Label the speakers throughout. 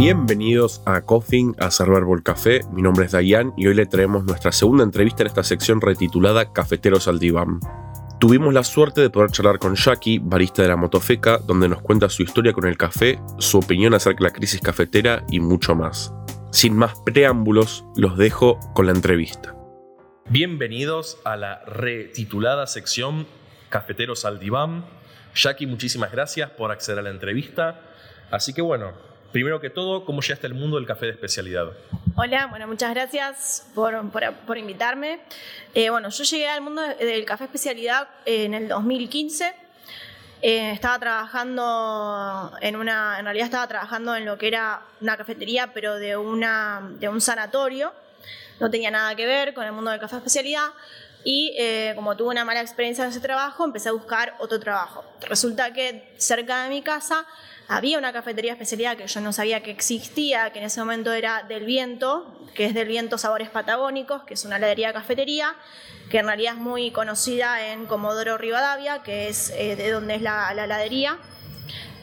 Speaker 1: Bienvenidos a Coffin, a Ser Verbal Café. Mi nombre es Dayan y hoy le traemos nuestra segunda entrevista en esta sección retitulada Cafeteros al Diván. Tuvimos la suerte de poder charlar con Jackie, barista de la Motofeca, donde nos cuenta su historia con el café, su opinión acerca de la crisis cafetera y mucho más. Sin más preámbulos, los dejo con la entrevista. Bienvenidos a la retitulada sección Cafeteros al Diván. Jackie, muchísimas gracias por acceder a la entrevista. Así que bueno, Primero que todo, ¿cómo llegaste al mundo del café de especialidad?
Speaker 2: Hola, bueno, muchas gracias por, por, invitarme. Eh, bueno, yo llegué al mundo del café especialidad en el 2015. Eh, estaba trabajando en una, en realidad estaba trabajando en lo que era una cafetería, pero de, una, de un sanatorio. No tenía nada que ver con el mundo del café especialidad. Y eh, como tuve una mala experiencia en ese trabajo, empecé a buscar otro trabajo. Resulta que cerca de mi casa había una cafetería especialidad que yo no sabía que existía, que en ese momento era Del Viento, que es Del Viento Sabores Patagónicos, que es una heladería cafetería, que en realidad es muy conocida en Comodoro Rivadavia, que es eh, de donde es la, heladería.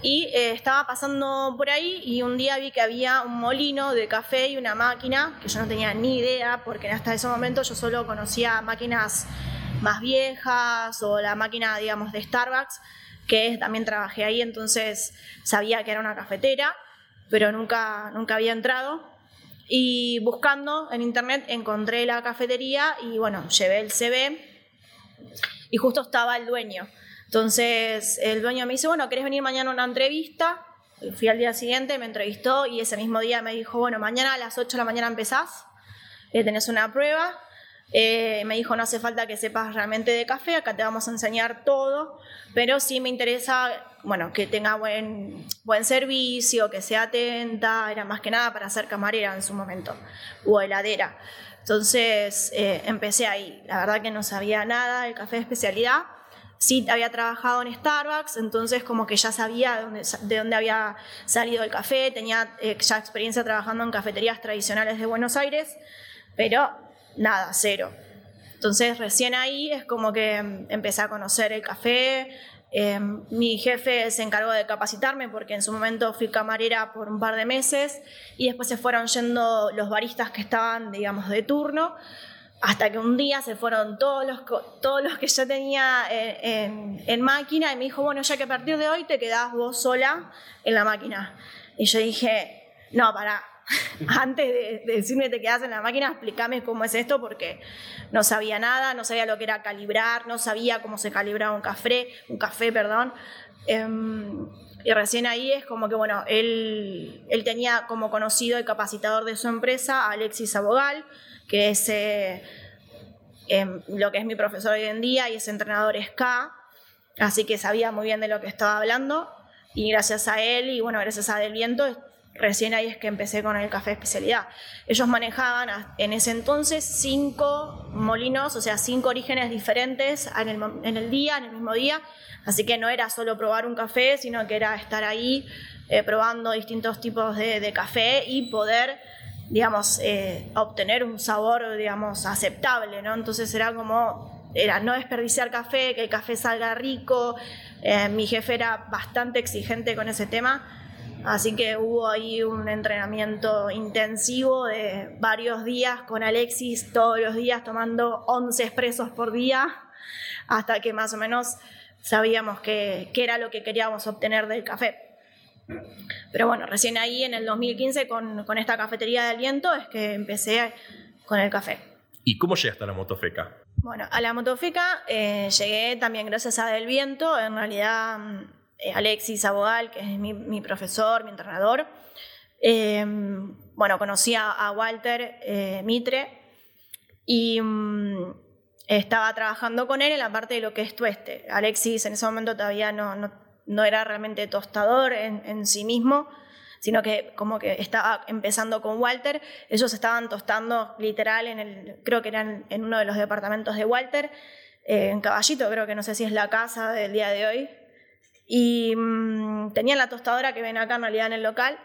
Speaker 2: Y eh, estaba pasando por ahí y un día vi que había un molino de café y una máquina, que yo no tenía ni idea, porque hasta ese momento yo solo conocía máquinas más viejas o la máquina, digamos, de Starbucks que también trabajé ahí, entonces sabía que era una cafetera, pero nunca, nunca había entrado. Y buscando en internet encontré la cafetería y bueno, llevé el CV y justo estaba el dueño. Entonces el dueño me dice, bueno, ¿querés venir mañana a una entrevista? Fui al día siguiente, me entrevistó y ese mismo día me dijo, bueno, mañana a las 8 de la mañana empezás, eh, tenés una prueba eh, me dijo, no hace falta que sepas realmente de café, acá te vamos a enseñar todo, pero sí me interesa, bueno, que tenga buen, buen servicio, que sea atenta, era más que nada para ser camarera en su momento, o heladera. Entonces eh, empecé ahí, la verdad que no sabía nada del café de especialidad, sí había trabajado en Starbucks, entonces como que ya sabía de dónde, de dónde había salido el café, tenía eh, ya experiencia trabajando en cafeterías tradicionales de Buenos Aires, pero nada, cero. Entonces recién ahí es como que mm, empecé a conocer el café. Em, mi jefe se encargó de capacitarme porque en su momento fui camarera por un par de meses y después se fueron yendo los baristas que estaban, digamos, de turno, hasta que un día se fueron todos los, todos los que yo tenía eh, en, en máquina y me dijo, bueno, ya que a partir de hoy te quedás vos sola en la máquina. Y yo dije, no, para, antes de, decirme te quedas en la máquina, explícame cómo es esto, porque no sabía nada, no sabía lo que era calibrar, no sabía cómo se calibraba un café, un café, perdón. Em, y recién ahí es como que, bueno, él, él tenía como conocido el capacitador de su empresa, Alexis Abogal, que es eh, em, lo que es mi profesor hoy en día y es entrenador SK, así que sabía muy bien de lo que estaba hablando. Y gracias a él y bueno, gracias a Del Viento recién ahí es que empecé con el café especialidad. Ellos manejaban en ese entonces cinco molinos, o sea, cinco orígenes diferentes en el, día, en el mismo día. Así que no era solo probar un café, sino que era estar ahí eh, probando distintos tipos de, café y poder, digamos, eh, obtener un sabor, digamos, aceptable, ¿no? Entonces era como, era no desperdiciar café, que el café salga rico. Eh, mi jefe era bastante exigente con ese tema Así que hubo ahí un entrenamiento intensivo de varios días con Alexis, todos los días tomando 11 expresos por día, hasta que más o menos sabíamos qué era lo que queríamos obtener del café. Pero bueno, recién ahí en el 2015 con, con esta cafetería de aliento es que empecé con el café.
Speaker 1: ¿Y cómo llegaste a la motofeca?
Speaker 2: Bueno, a la motofeca eh, llegué también gracias a Del Viento. En realidad eh, Alexis Abogal, que es mi, profesor, mi entrenador. Em, bueno, conocí a, Walter eh, Mitre y mm, estaba trabajando con él en la parte de lo que es tueste. Alexis en ese momento todavía no, no, era realmente tostador en, sí mismo, sino que como que estaba empezando con Walter. Ellos estaban tostando literal en el, creo que eran en uno de los departamentos de Walter, eh, en Caballito, creo que no sé si es la casa del día de hoy, y mmm, tenían la tostadora que ven acá en realidad en el local,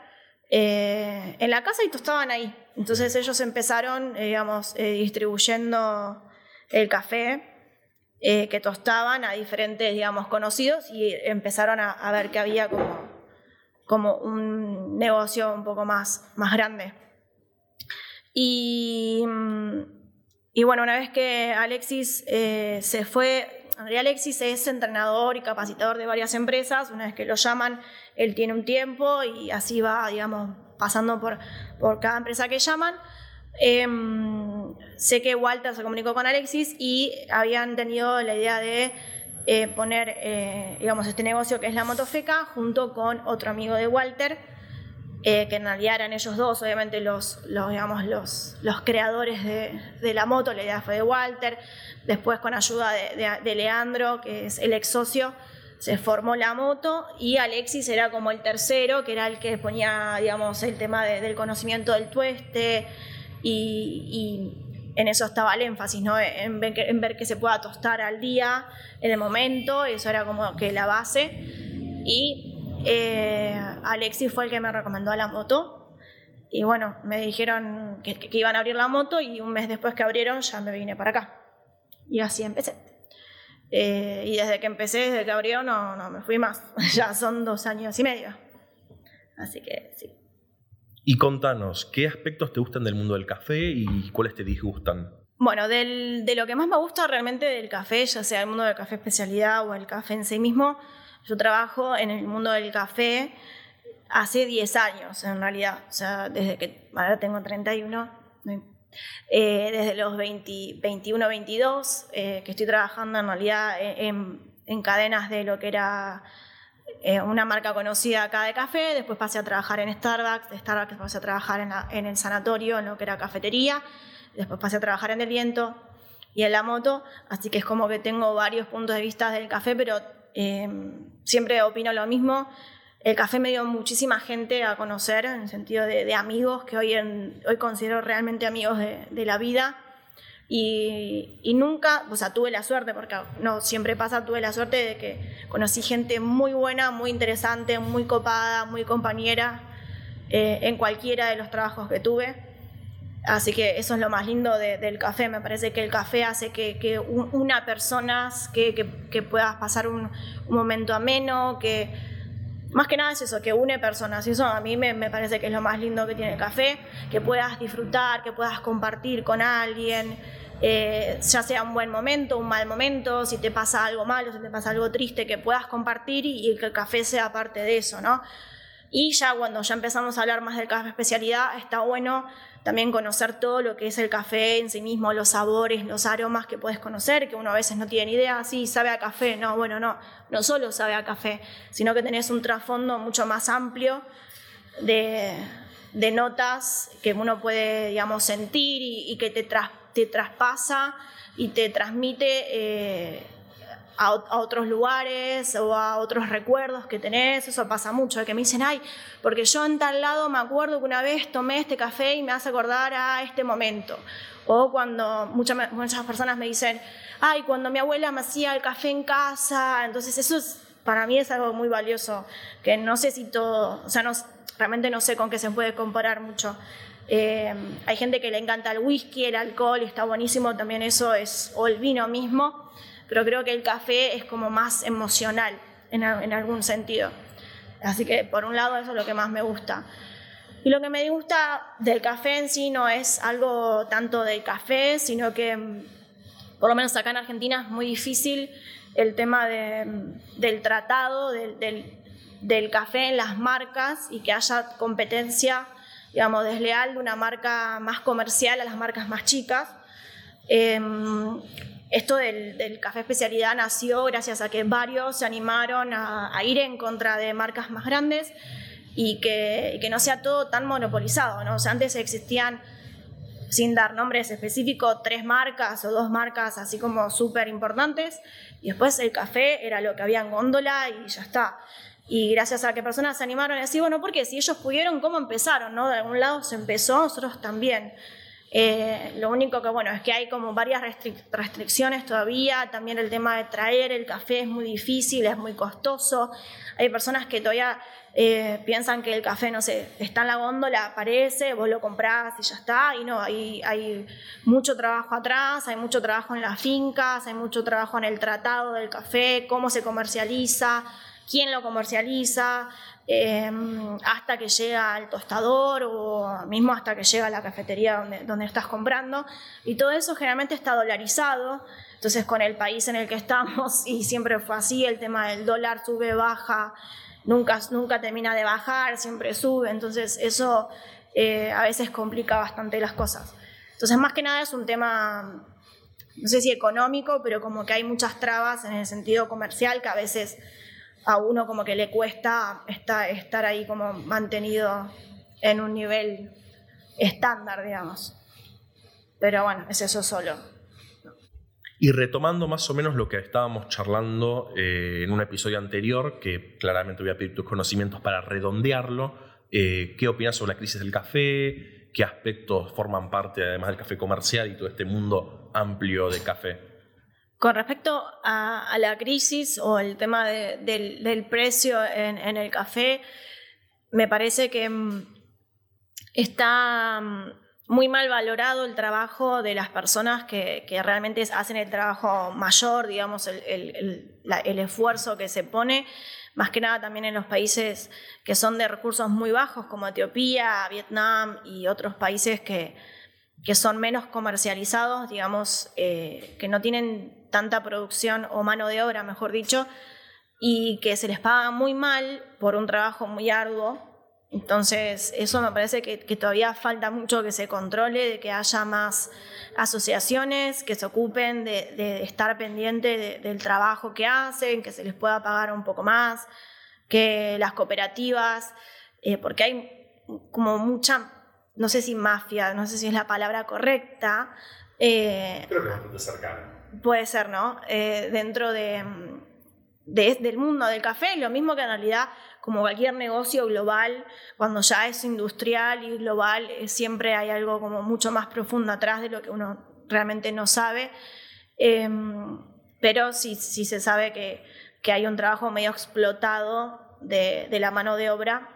Speaker 2: eh, en la casa y tostaban ahí. Entonces ellos empezaron, eh, digamos, eh, distribuyendo el café que tostaban a diferentes, digamos, conocidos y empezaron a, ver que había como como un negocio un poco más, más grande. Y, y bueno, una vez que Alexis se fue, Alexis es entrenador y capacitador de varias empresas, una vez que lo llaman, él tiene un tiempo y así va, digamos, pasando por, por cada empresa que llaman. Em, sé que Walter se comunicó con Alexis y habían tenido la idea de eh, poner, eh, digamos, este negocio que es la motofeca junto con otro amigo de Walter, eh, que en realidad eran ellos dos, obviamente los, los digamos, los, los creadores de, de, la moto, la idea fue de Walter, después con ayuda de, de, Leandro, que es el ex socio, se formó la moto y Alexis era como el tercero, que era el que ponía, digamos, el tema del conocimiento del tueste y, y en eso estaba el énfasis, ¿no? en, ver que, en, ver que, se pueda tostar al día, en el momento, eso era como que la base. Y eh, Alexis fue el que me recomendó la moto. Y bueno, me dijeron que, que, iban a abrir la moto y un mes después que abrieron ya me vine para acá. Y así empecé. Eh, y desde que empecé, desde que abrió, no, no me fui más. ya son dos años y medio. Así que sí.
Speaker 1: Y contanos, ¿qué aspectos te gustan del mundo del café y cuáles te disgustan?
Speaker 2: Bueno, del, de lo que más me gusta realmente del café, ya sea el mundo del café especialidad o el café en sí mismo, yo trabajo en el mundo del café hace 10 años en realidad, o sea, desde que ahora tengo 31, eh, desde los 20, 21, 22, eh, que estoy trabajando en realidad en, en cadenas de lo que era eh, una marca conocida acá de café, después pasé a trabajar en Starbucks, de Starbucks pasé a trabajar en, el sanatorio, en lo que era cafetería, después pasé a trabajar en el viento y en la moto, así que es como que tengo varios puntos de vista del café, pero eh, siempre opino lo mismo. El café me dio muchísima gente a conocer, en el sentido de, amigos que hoy, hoy considero realmente amigos de, la vida y, nunca, o sea, tuve la suerte, porque no siempre pasa, tuve la suerte de que conocí gente muy buena, muy interesante, muy copada, muy compañera eh, en cualquiera de los trabajos que tuve. Así que eso es lo más lindo del café. Me parece que el café hace que, una persona, que, puedas pasar un, momento ameno, que más que nada es eso, que une personas. Y eso a mí me, parece que es lo más lindo que tiene el café, que puedas disfrutar, que puedas compartir con alguien. Eh, ya sea un buen momento, un mal momento, si te pasa algo malo, si te pasa algo triste, que puedas compartir y, que el café sea parte de eso, ¿no? Y ya cuando ya empezamos a hablar más del café especialidad, está bueno también conocer todo lo que es el café en sí mismo, los sabores, los aromas que puedes conocer, que uno a veces no tiene ni idea, sí, sabe a café, no, bueno, no, no solo sabe a café, sino que tenés un trasfondo mucho más amplio de, notas que uno puede, digamos, sentir y, que te traspasa y te transmite eh, a, otros lugares o a otros recuerdos que tenés. Eso pasa mucho, que me dicen, ay, porque yo en tal lado me acuerdo que una vez tomé este café y me hace acordar a este momento. O cuando muchas, muchas personas me dicen, ay, cuando mi abuela me hacía el café en casa. Entonces eso es, para mí es algo muy valioso, que no sé si todo, o sea, no, realmente no sé con qué se puede comparar mucho. Eh, hay gente que le encanta el whisky, el alcohol, está buenísimo también eso, es, o el vino mismo, pero creo que el café es como más emocional en, en algún sentido. Así que por un lado eso es lo que más me gusta. Y lo que me gusta del café en sí no es algo tanto del café, sino que mm, por lo menos acá en Argentina es muy difícil el tema de, mm, del tratado del, del, del, café en las marcas y que haya competencia digamos, desleal de una marca más comercial a las marcas más chicas. Em, esto del, café especialidad nació gracias a que varios se animaron a, ir en contra de marcas más grandes y que, que, no sea todo tan monopolizado. ¿no? O sea, antes existían, sin dar nombres específicos, tres marcas o dos marcas así como súper importantes y después el café era lo que había en góndola y ya está. Y gracias a que personas se animaron a decir, bueno, porque si ellos pudieron, ¿cómo empezaron? ¿no? De algún lado se empezó, nosotros también. Eh, lo único que, bueno, es que hay como varias restricciones todavía. También el tema de traer el café es muy difícil, es muy costoso. Hay personas que todavía eh, piensan que el café, no sé, está en la góndola, aparece, vos lo comprás y ya está. Y no, hay, hay mucho trabajo atrás, hay mucho trabajo en las fincas, hay mucho trabajo en el tratado del café, cómo se comercializa quién lo comercializa, em, hasta que llega al tostador o mismo hasta que llega a la cafetería donde, donde estás comprando. Y todo eso generalmente está dolarizado. Entonces con el país en el que estamos, y siempre fue así, el tema del dólar sube, baja, nunca, nunca termina de bajar, siempre sube. Entonces eso eh, a veces complica bastante las cosas. Entonces más que nada es un tema no sé si económico, pero como que hay muchas trabas en el sentido comercial que a veces a uno como que le cuesta estar, ahí como mantenido en un nivel estándar, digamos. Pero bueno, es eso solo.
Speaker 1: Y retomando más o menos lo que estábamos charlando eh, en un episodio anterior, que claramente voy a pedir tus conocimientos para redondearlo, eh, ¿qué opinas sobre la crisis del café? ¿Qué aspectos forman parte además del café comercial y todo este mundo amplio de café?
Speaker 2: Con respecto a, la crisis o el tema del, precio en, el café, me parece que mm, está mm, muy mal valorado el trabajo de las personas que, realmente hacen el trabajo mayor, digamos, el, esfuerzo que se pone, más que nada también en los países que son de recursos muy bajos, como Etiopía, Vietnam y otros países que, son menos comercializados, digamos, eh, que no tienen tanta producción o mano de obra, mejor dicho, y que se les paga muy mal por un trabajo muy arduo. Entonces, eso me parece que, todavía falta mucho que se controle, de que haya más asociaciones que se ocupen de, estar pendiente del trabajo que hacen, que se les pueda pagar un poco más, que las cooperativas, eh, porque hay como mucha, no sé si mafia, no sé si es la palabra correcta.
Speaker 1: Eh, Creo que es bastante cercana
Speaker 2: puede ser, ¿no? Eh, dentro de, del mundo del café, lo mismo que en realidad como cualquier negocio global, cuando ya es industrial y global, eh, siempre hay algo como mucho más profundo atrás de lo que uno realmente no sabe. Em, pero sí, se sabe que, hay un trabajo medio explotado de la mano de obra.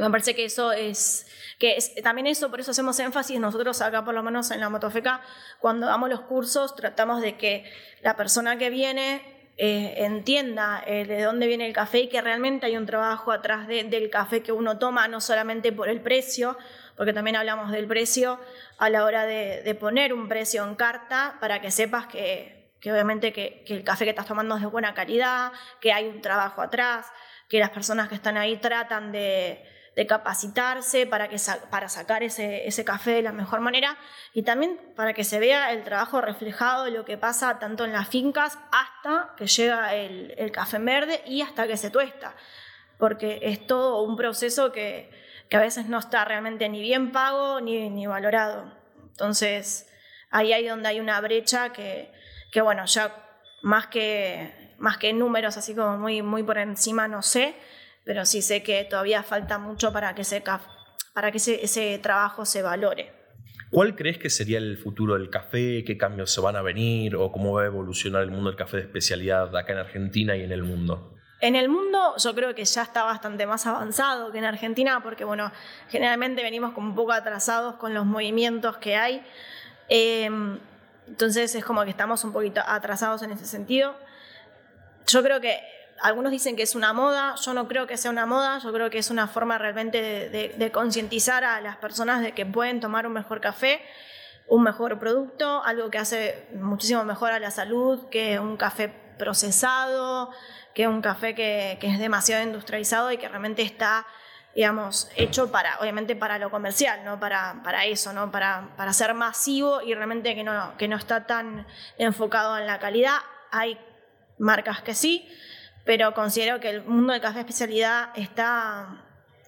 Speaker 2: Me parece que eso es que también eso, por eso hacemos énfasis nosotros acá, por lo menos en la Motofeca, cuando damos los cursos, tratamos de que la persona que viene eh, entienda eh, de dónde viene el café y que realmente hay un trabajo atrás del café que uno toma, no solamente por el precio, porque también hablamos del precio a la hora de, poner un precio en carta para que sepas que, obviamente que, que, el café que estás tomando es de buena calidad, que hay un trabajo atrás, que las personas que están ahí tratan de, de capacitarse para, que, para sacar ese, ese, café de la mejor manera y también para que se vea el trabajo reflejado lo que pasa tanto en las fincas hasta que llega el, el café verde y hasta que se tuesta, porque es todo un proceso que, que a veces no está realmente ni bien pago ni, ni valorado. Entonces, ahí hay donde hay una brecha que, que bueno, ya más que, más que números así como muy, muy por encima no sé, pero sí sé que todavía falta mucho para que, ese, para que ese, trabajo se valore.
Speaker 1: ¿Cuál crees que sería el futuro del café? ¿Qué cambios se van a venir? ¿O cómo va a evolucionar el mundo del café de especialidad acá en Argentina y en el mundo?
Speaker 2: En el mundo yo creo que ya está bastante más avanzado que en Argentina porque, bueno, generalmente venimos como un poco atrasados con los movimientos que hay. Em, entonces es como que estamos un poquito atrasados en ese sentido. Yo creo que algunos dicen que es una moda, yo no creo que sea una moda, yo creo que es una forma realmente de, concientizar a las personas de que pueden tomar un mejor café, un mejor producto, algo que hace muchísimo mejor a la salud que un café procesado, que un café que, es demasiado industrializado y que realmente está digamos, hecho para, obviamente para lo comercial, ¿no? Para, para eso, ¿no? Para, para ser masivo y realmente que no, que no está tan enfocado en la calidad. Hay marcas que sí, pero considero que el mundo de café especialidad está,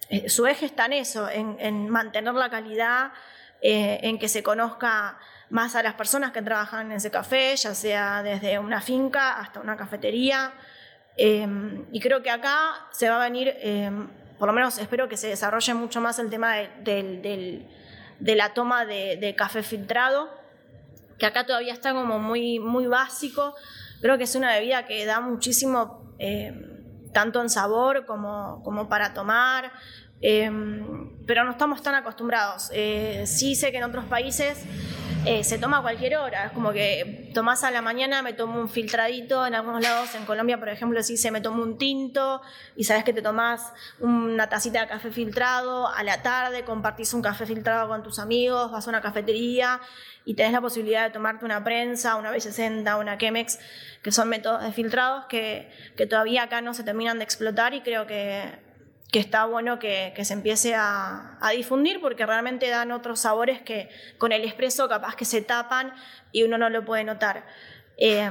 Speaker 2: eh, su eje está en eso, en, mantener la calidad, eh, en que se conozca más a las personas que trabajan en ese café, ya sea desde una finca hasta una cafetería. Em, y creo que acá se va a venir, em, por lo menos espero que se desarrolle mucho más el tema de, la toma de, café filtrado, que acá todavía está como muy, muy básico. Creo que es una bebida que da muchísimo eh, tanto en sabor como, como para tomar, Em, pero no estamos tan acostumbrados. Eh, sí sé que en otros países eh, se toma a cualquier hora. Es como que tomás a la mañana, me tomo un filtradito. En algunos lados, en Colombia, por ejemplo, sí se me toma un tinto y sabes que te tomás una tacita de café filtrado. A la tarde compartís un café filtrado con tus amigos, vas a una cafetería y tenés la posibilidad de tomarte una prensa, una B60, una Chemex, que son métodos de filtrados que, que todavía acá no se terminan de explotar y creo que que está bueno que, se empiece a, difundir porque realmente dan otros sabores que con el expreso capaz que se tapan y uno no lo puede notar. Eh,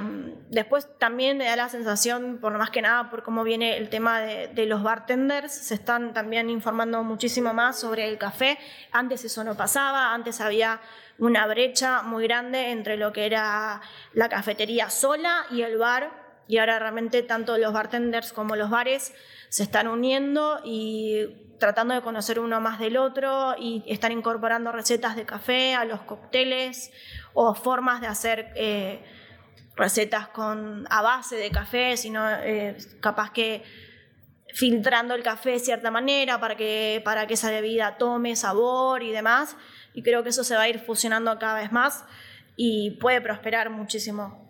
Speaker 2: después también me da la sensación, por más que nada, por cómo viene el tema de, los bartenders, se están también informando muchísimo más sobre el café. Antes eso no pasaba, antes había una brecha muy grande entre lo que era la cafetería sola y el bar, y ahora realmente tanto los bartenders como los bares se están uniendo y tratando de conocer uno más del otro y están incorporando recetas de café a los cócteles o formas de hacer eh, recetas con, a base de café, sino eh, capaz que filtrando el café de cierta manera para que, para que esa bebida tome sabor y demás. Y creo que eso se va a ir fusionando cada vez más y puede prosperar muchísimo.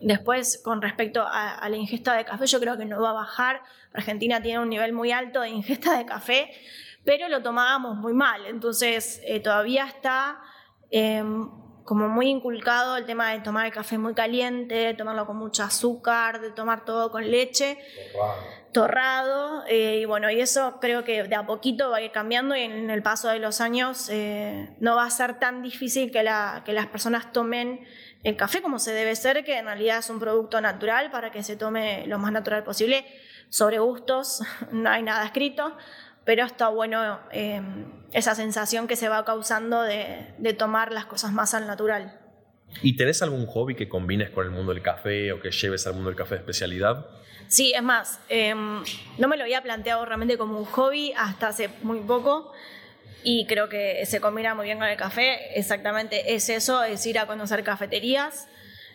Speaker 2: Después, con respecto a, la ingesta de café, yo creo que no va a bajar. Argentina tiene un nivel muy alto de ingesta de café, pero lo tomábamos muy mal. Entonces, eh, todavía está em, como muy inculcado el tema de tomar el café muy caliente, de tomarlo con mucho azúcar, de tomar todo con leche, torrado. Eh, y bueno, y eso creo que de a poquito va a ir cambiando y en el paso de los años eh, no va a ser tan difícil que, la, que las personas tomen el café como se debe ser, que en realidad es un producto natural para que se tome lo más natural posible. Sobre gustos no hay nada escrito, pero está bueno eh, esa sensación que se va causando de, tomar las cosas más al natural.
Speaker 1: ¿Y tenés algún hobby que combines con el mundo del café o que lleves al mundo del café de especialidad?
Speaker 2: Sí, es más, em, no me lo había planteado realmente como un hobby hasta hace muy poco y creo que se combina muy bien con el café. Exactamente es eso, es ir a conocer cafeterías.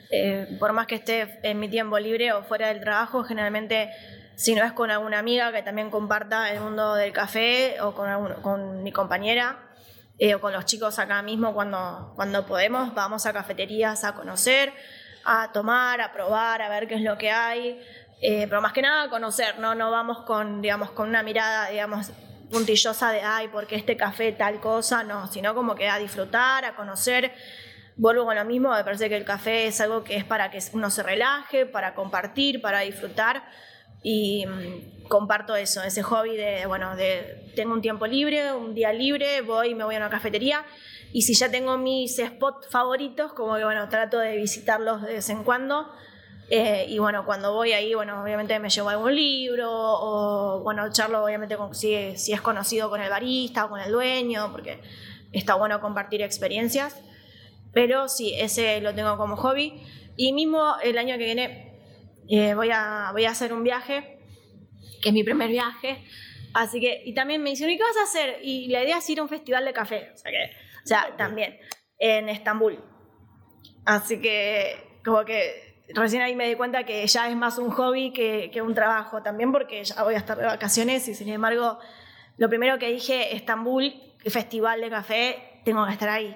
Speaker 2: Eh, por más que esté en mi tiempo libre o fuera del trabajo, generalmente si no es con alguna amiga que también comparta el mundo del café o con, con mi compañera eh, o con los chicos acá mismo cuando, cuando podemos, vamos a cafeterías a conocer, a tomar, a probar, a ver qué es lo que hay. Eh, pero más que nada a conocer, ¿no? no vamos con, digamos, con una mirada digamos, puntillosa de, ay, porque este café tal cosa, no, sino como que a disfrutar, a conocer. Vuelvo con lo mismo, me parece que el café es algo que es para que uno se relaje, para compartir, para disfrutar. Y mm, comparto eso, ese hobby de, bueno, de tengo un tiempo libre, un día libre, voy me voy a una cafetería. Y si ya tengo mis spots favoritos, como que, bueno, trato de visitarlos de vez en cuando eh, y bueno, cuando voy ahí, bueno, obviamente me llevo algún libro o, bueno, charlo obviamente con, si, si es conocido con el barista o con el dueño, porque está bueno compartir experiencias. Pero sí, ese lo tengo como hobby. Y mismo el año que viene eh, voy, a, voy a hacer un viaje, que es mi primer viaje. Así que, y también me dijeron, ¿y qué vas a hacer? Y la idea es ir a un festival de café. O sea, que, o sea también, en Estambul. Así que, como que recién ahí me di cuenta que ya es más un hobby que, un trabajo también porque ya voy a estar de vacaciones y sin embargo lo primero que dije, Estambul, Festival de Café, tengo que estar ahí.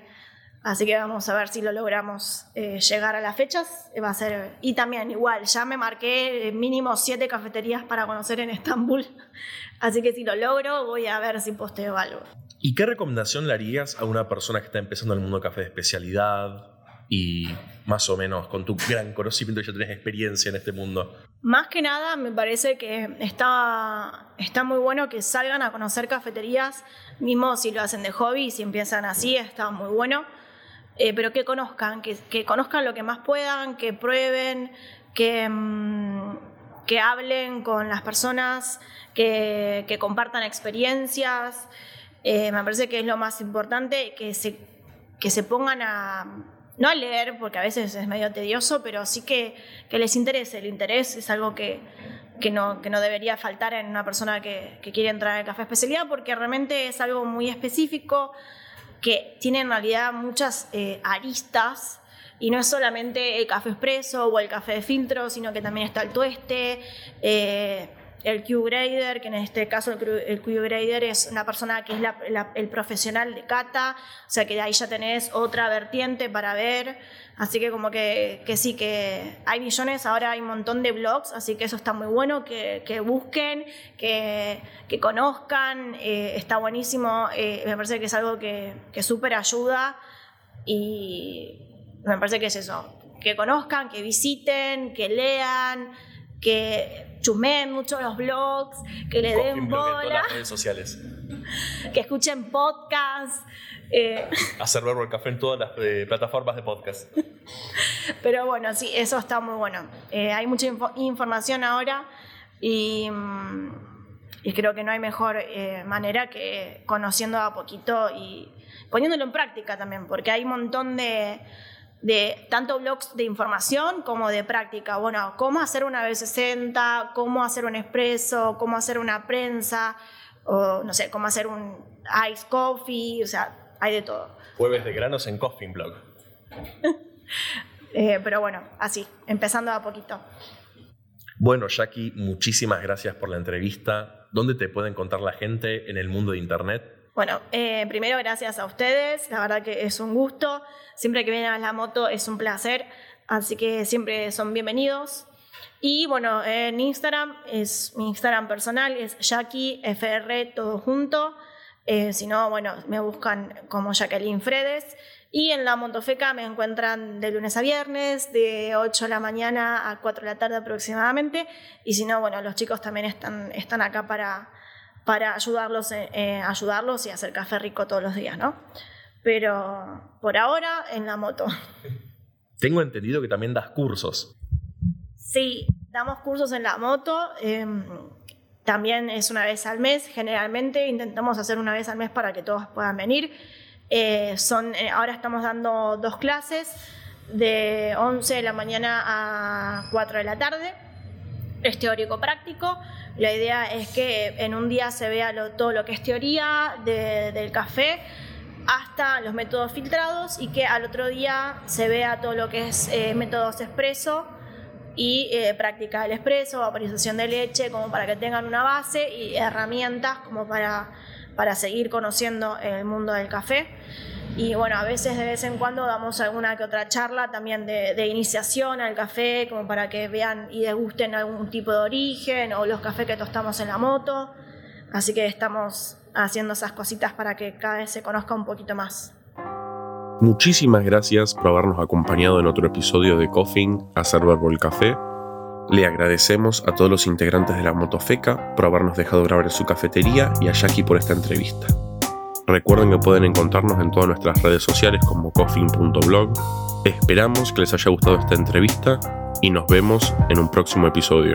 Speaker 2: Así que vamos a ver si lo logramos eh, llegar a las fechas. Va a ser, y también igual, ya me marqué mínimo siete cafeterías para conocer en Estambul. Así que si lo logro, voy a ver si posteo algo.
Speaker 1: ¿Y qué recomendación le harías a una persona que está empezando en el mundo café de especialidad y más o menos con tu gran conocimiento ya tenés experiencia en este mundo?
Speaker 2: Más que nada me parece que está, está muy bueno que salgan a conocer cafeterías, mismo si lo hacen de hobby, si empiezan así, está muy bueno. Eh, pero que conozcan, que, que, conozcan lo que más puedan, que prueben, que, mm, que hablen con las personas, que, que compartan experiencias. Eh, me parece que es lo más importante, que se, que se pongan a, no a leer, porque a veces es medio tedioso, pero sí que, les interese. El interés es algo que, no, que no debería faltar en una persona que, quiere entrar en el café especialidad, porque realmente es algo muy específico, que tiene en realidad muchas eh, aristas, y no es solamente el café expreso o el café de filtro, sino que también está el tueste. Eh, el Q-Grader, que en este caso el, Q-Grader es una persona que es el profesional de cata, o sea que ahí ya tenés otra vertiente para ver, así que como que, que sí, que hay millones, ahora hay un montón de blogs, así que eso está muy bueno, que, que busquen, que, que conozcan, eh, está buenísimo, eh, me parece que es algo que, que súper ayuda y me parece que es eso, que conozcan, que visiten, que lean, que chumeen mucho los blogs, que le den bola. En
Speaker 1: las redes sociales.
Speaker 2: que escuchen podcasts. Eh.
Speaker 1: Hacer verbo el café en todas las eh, plataformas de podcast.
Speaker 2: Pero bueno, sí, eso está muy bueno. Eh, hay mucha información ahora y, mm, y, creo que no hay mejor eh, manera que conociendo a poquito y poniéndolo en práctica también, porque hay un montón de de tanto blogs de información como de práctica. Bueno, cómo hacer una B60, cómo hacer un expreso, cómo hacer una prensa, o no sé, cómo hacer un ice coffee, o sea, hay de todo.
Speaker 1: Jueves de granos en Coffee Blog.
Speaker 2: Eh, pero bueno, así, empezando a poquito.
Speaker 1: Bueno, Jackie, muchísimas gracias por la entrevista. ¿Dónde te puede encontrar la gente en el mundo de Internet?
Speaker 2: Bueno, eh, primero gracias a ustedes, la verdad que es un gusto. Siempre que vienen a la moto es un placer, así que siempre son bienvenidos. Y bueno, en Instagram es mi Instagram personal, es Jackie FR, todo junto. Eh, si no, bueno, me buscan como Jacqueline Fredes. Y en la Montofeca me encuentran de lunes a viernes, de 8 de la mañana a 4 de la tarde aproximadamente. Y si no, bueno, los chicos también están, están acá para, para ayudarlos, eh, eh, ayudarlos y hacer café rico todos los días, ¿no? Pero por ahora en la moto.
Speaker 1: Tengo entendido que también das cursos.
Speaker 2: Sí, damos cursos en la moto. Em, también es una vez al mes, generalmente intentamos hacer una vez al mes para que todos puedan venir. Eh, son, ahora estamos dando dos clases de 11 de la mañana a 4 de la tarde. Es teórico práctico. La idea es que en un día se vea todo lo que es teoría del café hasta los métodos filtrados y que al otro día se vea todo lo que es eh, métodos expreso y eh, práctica del expreso, vaporización de leche, como para que tengan una base y herramientas como para, para seguir conociendo el mundo del café. Y bueno, a veces de vez en cuando damos alguna que otra charla también de, iniciación al café, como para que vean y degusten algún tipo de origen o los cafés que tostamos en la moto. Así que estamos haciendo esas cositas para que cada vez se conozca un poquito más.
Speaker 1: Muchísimas gracias por habernos acompañado en otro episodio de Coffin a Server el Café. Le agradecemos a todos los integrantes de la Motofeca por habernos dejado grabar en su cafetería y a Jackie por esta entrevista. Recuerden que pueden encontrarnos en todas nuestras redes sociales como coffin.blog. Esperamos que les haya gustado esta entrevista y nos vemos en un próximo episodio.